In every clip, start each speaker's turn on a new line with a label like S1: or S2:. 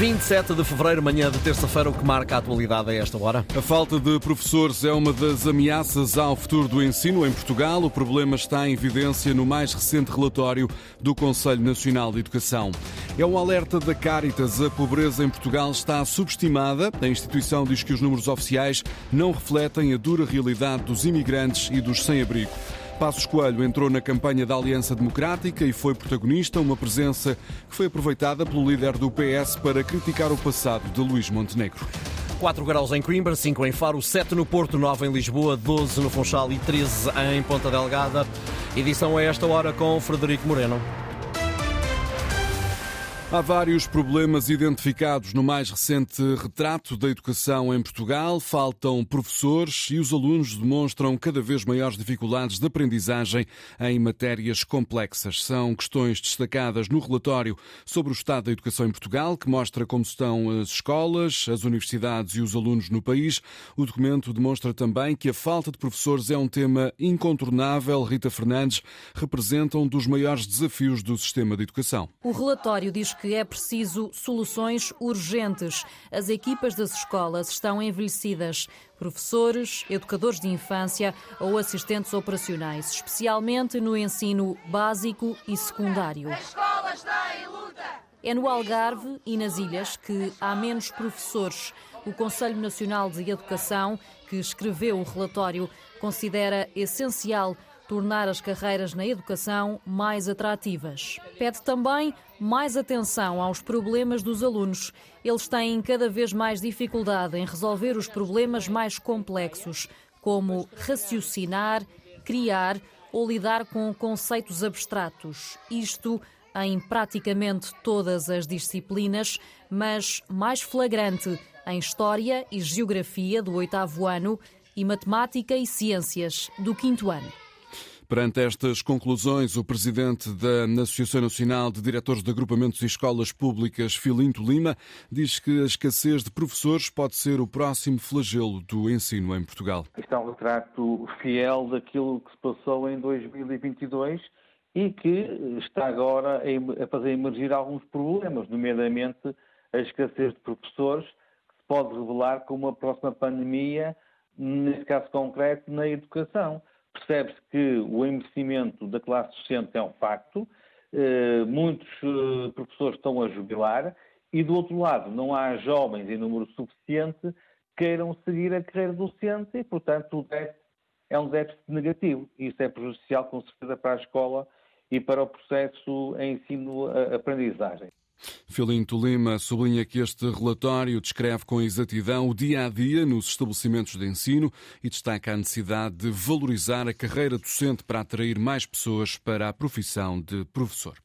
S1: 27 de fevereiro, manhã de terça-feira, o que marca a atualidade a esta hora?
S2: A falta de professores é uma das ameaças ao futuro do ensino em Portugal. O problema está em evidência no mais recente relatório do Conselho Nacional de Educação. É um alerta da Caritas. A pobreza em Portugal está subestimada. A instituição diz que os números oficiais não refletem a dura realidade dos imigrantes e dos sem-abrigo. Passos Coelho entrou na campanha da Aliança Democrática e foi protagonista, uma presença que foi aproveitada pelo líder do PS para criticar o passado de Luís Montenegro.
S1: 4 graus em Coimbra, 5 em Faro, 7 no Porto, 9 em Lisboa, 12 no Funchal e 13 em Ponta Delgada. Edição a esta hora com Frederico Moreno.
S2: Há vários problemas identificados no mais recente retrato da educação em Portugal. Faltam professores e os alunos demonstram cada vez maiores dificuldades de aprendizagem em matérias complexas. São questões destacadas no relatório sobre o estado da educação em Portugal, que mostra como estão as escolas, as universidades e os alunos no país. O documento demonstra também que a falta de professores é um tema incontornável. Rita Fernandes representa um dos maiores desafios do sistema de educação.
S3: O relatório diz que é preciso soluções urgentes. As equipas das escolas estão envelhecidas. Professores, educadores de infância ou assistentes operacionais, especialmente no ensino básico e secundário. É no Algarve e nas ilhas que há menos professores. O Conselho Nacional de Educação, que escreveu o relatório, considera essencial tornar as carreiras na educação mais atrativas. Pede também mais atenção aos problemas dos alunos. Eles têm cada vez mais dificuldade em resolver os problemas mais complexos, como raciocinar, criar ou lidar com conceitos abstratos. Isto em praticamente todas as disciplinas, mas mais flagrante em História e Geografia do oitavo ano e Matemática e Ciências do quinto ano.
S2: Perante estas conclusões, o presidente da Associação Nacional de Diretores de Agrupamentos e Escolas Públicas, Filinto Lima, diz que a escassez de professores pode ser o próximo flagelo do ensino em Portugal.
S4: Isto é um retrato fiel daquilo que se passou em 2022 e que está agora a fazer emergir alguns problemas, nomeadamente a escassez de professores, que se pode revelar como a próxima pandemia, nesse caso concreto, na educação percebe-se que o envelhecimento da classe docente é um facto, eh, muitos eh, professores estão a jubilar e, do outro lado, não há jovens em número suficiente que queiram seguir a carreira docente e, portanto, o déficit é um déficit negativo. Isso é prejudicial, com certeza, para a escola e para o processo ensino-aprendizagem.
S2: Filinto Lima sublinha que este relatório descreve com exatidão o dia a dia nos estabelecimentos de ensino e destaca a necessidade de valorizar a carreira docente para atrair mais pessoas para a profissão de professor.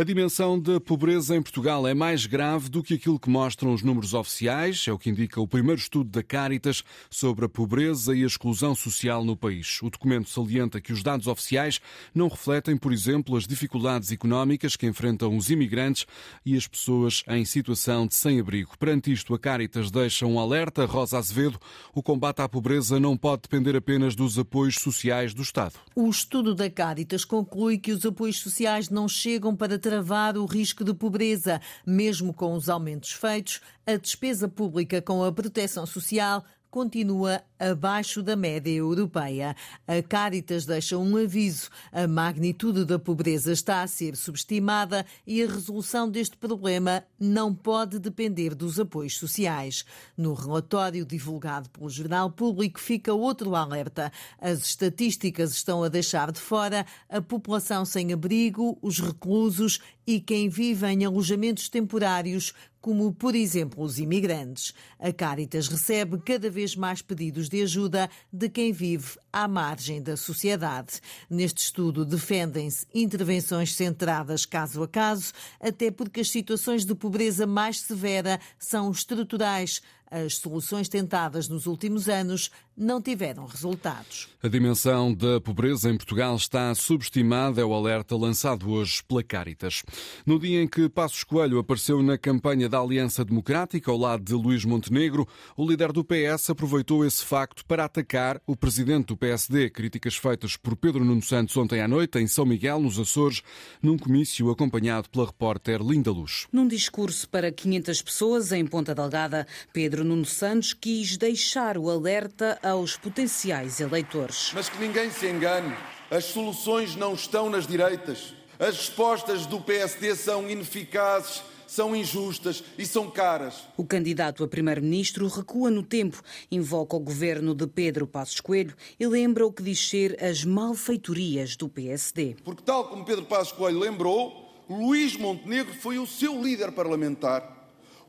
S2: A dimensão da pobreza em Portugal é mais grave do que aquilo que mostram os números oficiais, é o que indica o primeiro estudo da Caritas sobre a pobreza e a exclusão social no país. O documento salienta que os dados oficiais não refletem, por exemplo, as dificuldades económicas que enfrentam os imigrantes e as pessoas em situação de sem-abrigo. Perante isto, a Caritas deixa um alerta. Rosa Azevedo, o combate à pobreza não pode depender apenas dos apoios sociais do Estado.
S5: O estudo da Caritas conclui que os apoios sociais não chegam para travar o risco de pobreza. Mesmo com os aumentos feitos, a despesa pública com a proteção social continua abaixo da média europeia. A Caritas deixa um aviso. A magnitude da pobreza está a ser subestimada e a resolução deste problema não pode depender dos apoios sociais. No relatório divulgado pelo Jornal Público fica outro alerta. As estatísticas estão a deixar de fora a população sem abrigo, os reclusos e quem vive em alojamentos temporários, como, por exemplo, os imigrantes. A Caritas recebe cada vez mais pedidos de ajuda de quem vive à margem da sociedade. Neste estudo defendem-se intervenções centradas caso a caso, até porque as situações de pobreza mais severa são estruturais. As soluções tentadas nos últimos anos não tiveram resultados.
S2: A dimensão da pobreza em Portugal está subestimada, é o alerta lançado hoje pela Caritas. No dia em que Passos Coelho apareceu na campanha da Aliança Democrática ao lado de Luís Montenegro, o líder do PS aproveitou esse facto para atacar o presidente do PSD. Críticas feitas por Pedro Nuno Santos ontem à noite em São Miguel, nos Açores, num comício acompanhado pela repórter Linda Luz.
S6: Num discurso para 500 pessoas em Ponta Delgada, Pedro Nuno Santos quis deixar o alerta aos potenciais eleitores.
S7: Mas que ninguém se engane, as soluções não estão nas direitas. As respostas do PSD são ineficazes são injustas e são caras.
S6: O candidato a primeiro-ministro recua no tempo, invoca o governo de Pedro Passos Coelho e lembra o que diz ser as malfeitorias do PSD.
S7: Porque, tal como Pedro Passos Coelho lembrou, Luís Montenegro foi o seu líder parlamentar,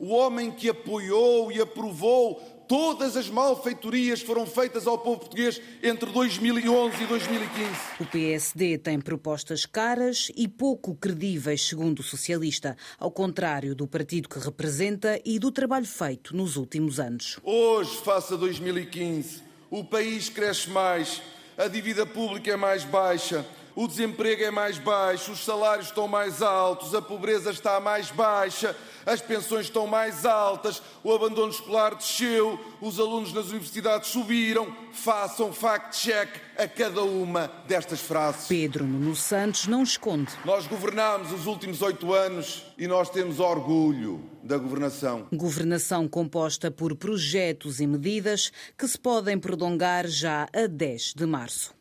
S7: o homem que apoiou e aprovou Todas as malfeitorias foram feitas ao povo português entre 2011 e 2015.
S6: O PSD tem propostas caras e pouco credíveis, segundo o socialista, ao contrário do partido que representa e do trabalho feito nos últimos anos.
S7: Hoje, face a 2015, o país cresce mais, a dívida pública é mais baixa, o desemprego é mais baixo, os salários estão mais altos, a pobreza está mais baixa, as pensões estão mais altas, o abandono escolar desceu, os alunos nas universidades subiram. Façam fact-check a cada uma destas frases.
S6: Pedro Nuno Santos não esconde.
S7: Nós governámos os últimos oito anos e nós temos orgulho da governação.
S6: Governação composta por projetos e medidas que se podem prolongar já a 10 de março.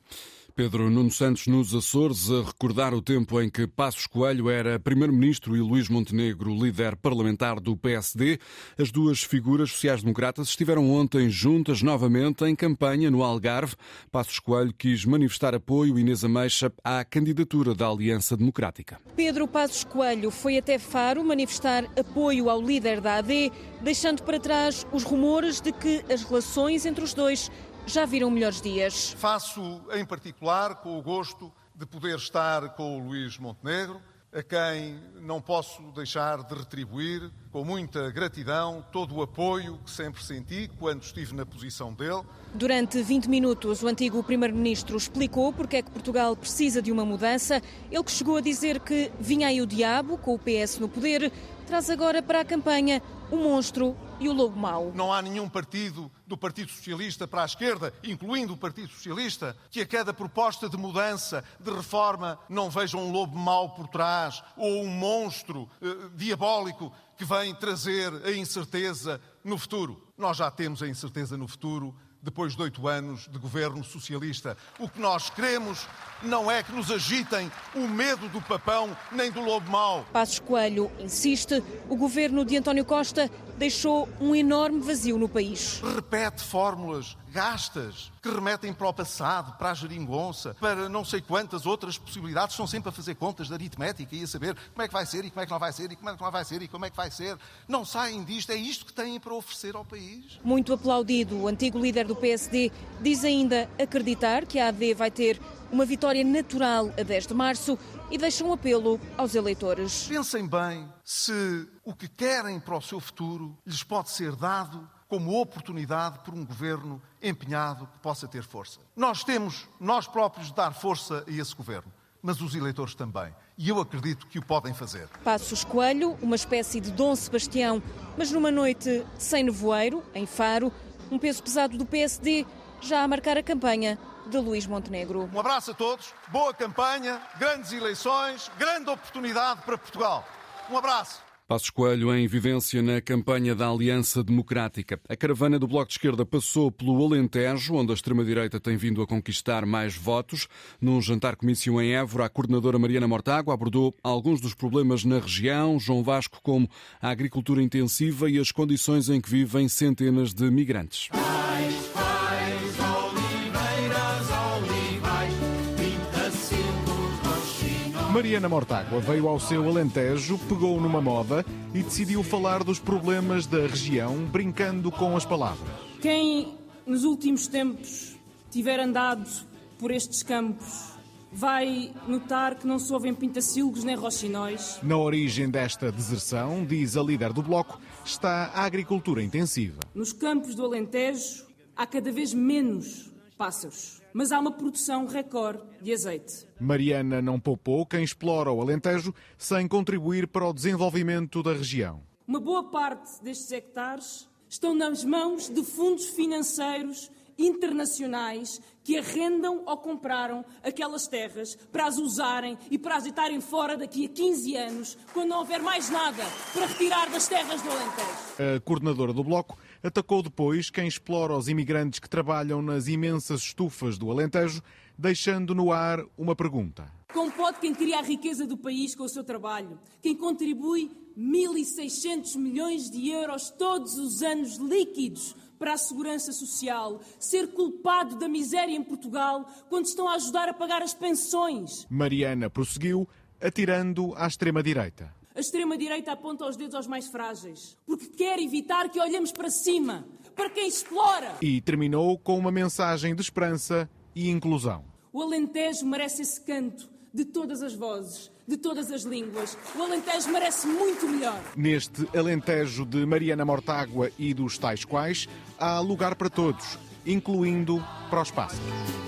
S2: Pedro Nuno Santos nos Açores a recordar o tempo em que Passos Coelho era primeiro-ministro e Luís Montenegro líder parlamentar do PSD. As duas figuras sociais-democratas estiveram ontem juntas novamente em campanha no Algarve. Passos Coelho quis manifestar apoio Inês Ameixa à candidatura da Aliança Democrática.
S8: Pedro Passos Coelho foi até Faro manifestar apoio ao líder da AD, deixando para trás os rumores de que as relações entre os dois já viram melhores dias.
S9: Faço, em particular, com o gosto de poder estar com o Luís Montenegro, a quem não posso deixar de retribuir com muita gratidão todo o apoio que sempre senti quando estive na posição dele.
S8: Durante 20 minutos, o antigo Primeiro-Ministro explicou porque é que Portugal precisa de uma mudança. Ele que chegou a dizer que vinha aí o diabo, com o PS no poder, traz agora para a campanha o monstro e o lobo mau.
S9: Não há nenhum partido do Partido Socialista para a esquerda, incluindo o Partido Socialista, que a cada proposta de mudança, de reforma, não veja um lobo mau por trás ou um monstro eh, diabólico que vem trazer a incerteza no futuro. Nós já temos a incerteza no futuro depois de oito anos de governo socialista. O que nós queremos não é que nos agitem o medo do papão nem do lobo mau.
S8: Passos Coelho insiste, o governo de António Costa deixou um enorme vazio no país.
S9: Repete fórmulas gastas que remetem para o passado, para a geringonça, para não sei quantas outras possibilidades. Estão sempre a fazer contas de aritmética e a saber como é que vai ser e como é que não vai ser e como é que não vai ser e como é que vai ser. Não saem disto. É isto que têm para oferecer ao país.
S8: Muito aplaudido, o antigo líder do PSD diz ainda acreditar que a AD vai ter uma vitória natural a 10 de março e deixa um apelo aos eleitores.
S9: Pensem bem se o que querem para o seu futuro lhes pode ser dado como oportunidade por um governo empenhado que possa ter força. Nós temos, nós próprios, de dar força a esse governo, mas os eleitores também. E eu acredito que o podem fazer.
S8: Passos Coelho, uma espécie de Dom Sebastião, mas numa noite sem nevoeiro, em Faro, um peso pesado do PSD já a marcar a campanha de Luís Montenegro.
S9: Um abraço a todos, boa campanha, grandes eleições, grande oportunidade para Portugal. Um abraço.
S2: Passos Coelho em vivência na campanha da Aliança Democrática. A caravana do Bloco de Esquerda passou pelo Alentejo, onde a extrema-direita tem vindo a conquistar mais votos. Num jantar-comício em Évora, a coordenadora Mariana Mortágua abordou alguns dos problemas na região, João Vasco, como a agricultura intensiva e as condições em que vivem centenas de migrantes.
S10: Mariana Mortágua veio ao seu Alentejo, pegou numa moda e decidiu falar dos problemas da região, brincando com as palavras.
S11: Quem nos últimos tempos tiver andado por estes campos
S12: vai notar que não se ouvem pintacilgos nem roxinóis.
S10: Na origem desta deserção, diz a líder do Bloco, está a agricultura intensiva.
S12: Nos campos do Alentejo há cada vez menos pássaros, mas há uma produção recorde de azeite.
S10: Mariana não poupou quem explora o Alentejo sem contribuir para o desenvolvimento da região.
S12: Uma boa parte destes hectares estão nas mãos de fundos financeiros internacionais que arrendam ou compraram aquelas terras para as usarem e para as deitarem fora daqui a 15 anos, quando não houver mais nada para retirar das terras do Alentejo.
S10: A coordenadora do Bloco atacou depois quem explora os imigrantes que trabalham nas imensas estufas do Alentejo, deixando no ar uma pergunta.
S12: Como pode quem cria a riqueza do país com o seu trabalho, quem contribui 1.600 milhões de euros todos os anos líquidos para a segurança social, ser culpado da miséria em Portugal quando estão a ajudar a pagar as pensões.
S10: Mariana prosseguiu, atirando à extrema-direita.
S12: A extrema-direita aponta os dedos aos mais frágeis, porque quer evitar que olhemos para cima, para quem explora.
S10: E terminou com uma mensagem de esperança e inclusão.
S12: O Alentejo merece esse canto de todas as vozes, de todas as línguas. O Alentejo merece muito melhor.
S10: Neste Alentejo de Mariana Mortágua e dos tais quais, há lugar para todos, incluindo para os pássaros.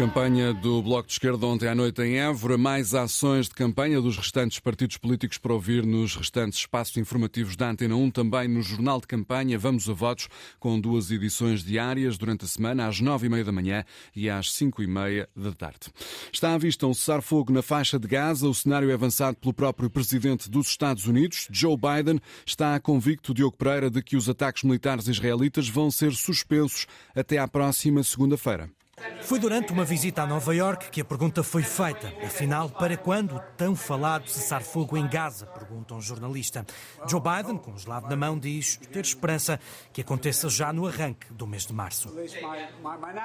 S2: Campanha do Bloco de Esquerda ontem à noite em Évora. Mais ações de campanha dos restantes partidos políticos para ouvir nos restantes espaços informativos da Antena 1. Também no Jornal de Campanha Vamos a Votos, com duas edições diárias durante a semana, às nove e meia da manhã e às cinco e meia da tarde. Está à vista um cessar-fogo na faixa de Gaza. O cenário é avançado pelo próprio presidente dos Estados Unidos. Joe Biden está convicto, Diogo Pereira, de que os ataques militares israelitas vão ser suspensos até à próxima segunda-feira.
S11: Foi durante uma visita a Nova York que a pergunta foi feita. Afinal, para quando o tão falado cessar-fogo em Gaza? Pergunta um jornalista. Joe Biden, com o gelado na mão, diz ter esperança que aconteça já no arranque do mês de março.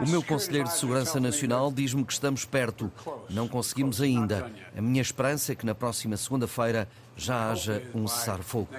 S13: O meu conselheiro de Segurança Nacional diz-me que estamos perto. Não conseguimos ainda. A minha esperança é que na próxima segunda-feira já haja um cessar-fogo.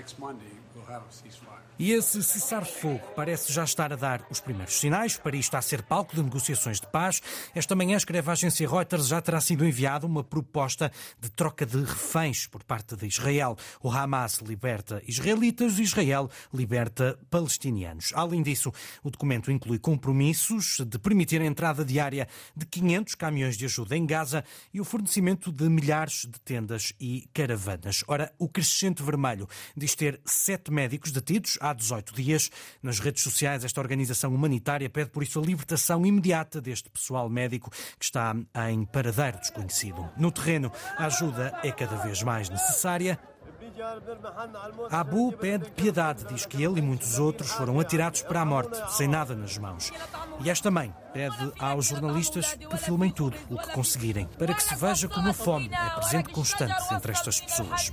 S11: E esse cessar-fogo parece já estar a dar os primeiros sinais. Para isto a ser palco de negociações de paz. Esta manhã, escreve a agência Reuters, já terá sido enviada uma proposta de troca de reféns por parte de Israel. O Hamas liberta israelitas, Israel liberta palestinianos. Além disso, o documento inclui compromissos de permitir a entrada diária de 500 caminhões de ajuda em Gaza e o fornecimento de milhares de tendas e caravanas. Ora, o Crescente Vermelho diz ter sete médicos detidos há 18 dias. Nas redes sociais, esta organização humanitária pede por isso a libertação imediata deste pessoal médico que está em paradeiro desconhecido. No terreno, a ajuda é cada vez mais necessária. Abu pede piedade, diz que ele e muitos outros foram atirados para a morte, sem nada nas mãos. E esta mãe pede aos jornalistas que filmem tudo o que conseguirem, para que se veja como a fome é presente constante entre estas pessoas.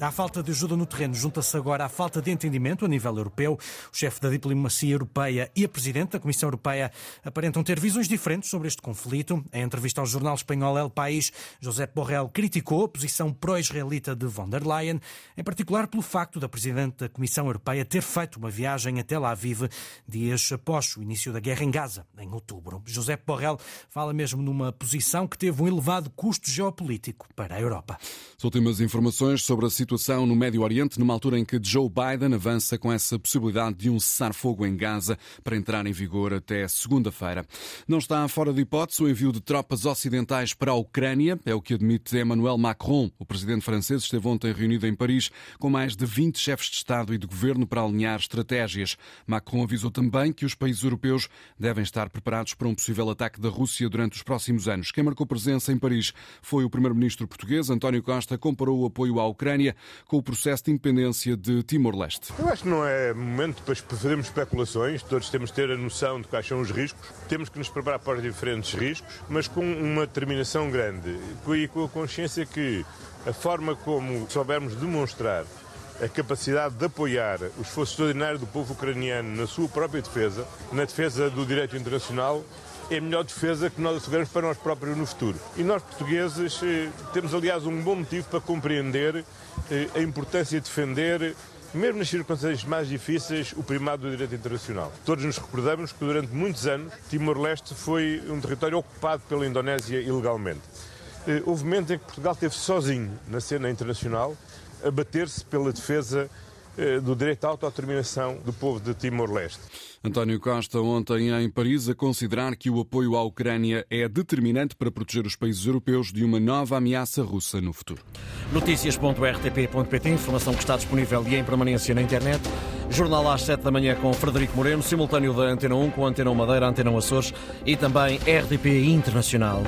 S11: À falta de ajuda no terreno, junta-se agora a falta de entendimento a nível europeu. O chefe da diplomacia europeia e a presidente da Comissão Europeia aparentam ter visões diferentes sobre este conflito. Em entrevista ao jornal espanhol El País, José Borrell criticou a posição pró-israelita de von der Leyen, em particular pelo facto da presidente da Comissão Europeia ter feito uma viagem até La Aviv dias após o início da guerra em Gaza, em outubro. José Borrell fala mesmo numa posição que teve um elevado custo geopolítico para a Europa.
S2: As últimas informações sobre a situação no Médio Oriente, numa altura em que Joe Biden avança com essa possibilidade de um cessar-fogo em Gaza para entrar em vigor até segunda-feira. Não está fora de hipótese o envio de tropas ocidentais para a Ucrânia, é o que admite Emmanuel Macron. O presidente francês esteve ontem reunido em Paris com mais de 20 chefes de Estado e de governo para alinhar estratégias. Macron avisou também que os países europeus devem estar preparados para um possível ataque da Rússia durante os próximos anos. Quem marcou presença em Paris foi o primeiro-ministro português, António Costa, comparou o apoio à Ucrânia com o processo de independência de Timor-Leste.
S14: Eu acho que não é momento para fazermos especulações, todos temos de ter a noção de quais são os riscos, temos que nos preparar para os diferentes riscos, mas com uma determinação grande e com a consciência que a forma como soubermos demonstrar a capacidade de apoiar o esforço extraordinário do povo ucraniano na sua própria defesa, na defesa do direito internacional, é a melhor defesa que nós asseguramos para nós próprios no futuro. E nós, portugueses, temos, aliás, um bom motivo para compreender a importância de defender mesmo nas circunstâncias mais difíceis, o primado do direito internacional. Todos nos recordamos que durante muitos anos Timor-Leste foi um território ocupado pela Indonésia ilegalmente. Eh, houve momentos em que Portugal esteve sozinho na cena internacional a bater-se pela defesa eh, do direito à autodeterminação do povo de Timor-Leste.
S2: António Costa, ontem em Paris, a considerar que o apoio à Ucrânia é determinante para proteger os países europeus de uma nova ameaça russa no futuro.
S1: Notícias.rtp.pt, informação que está disponível e em permanência na internet. Jornal às 7 da manhã com Frederico Moreno, simultâneo da Antena 1 com a Antena Madeira, Antena Açores e também RTP Internacional.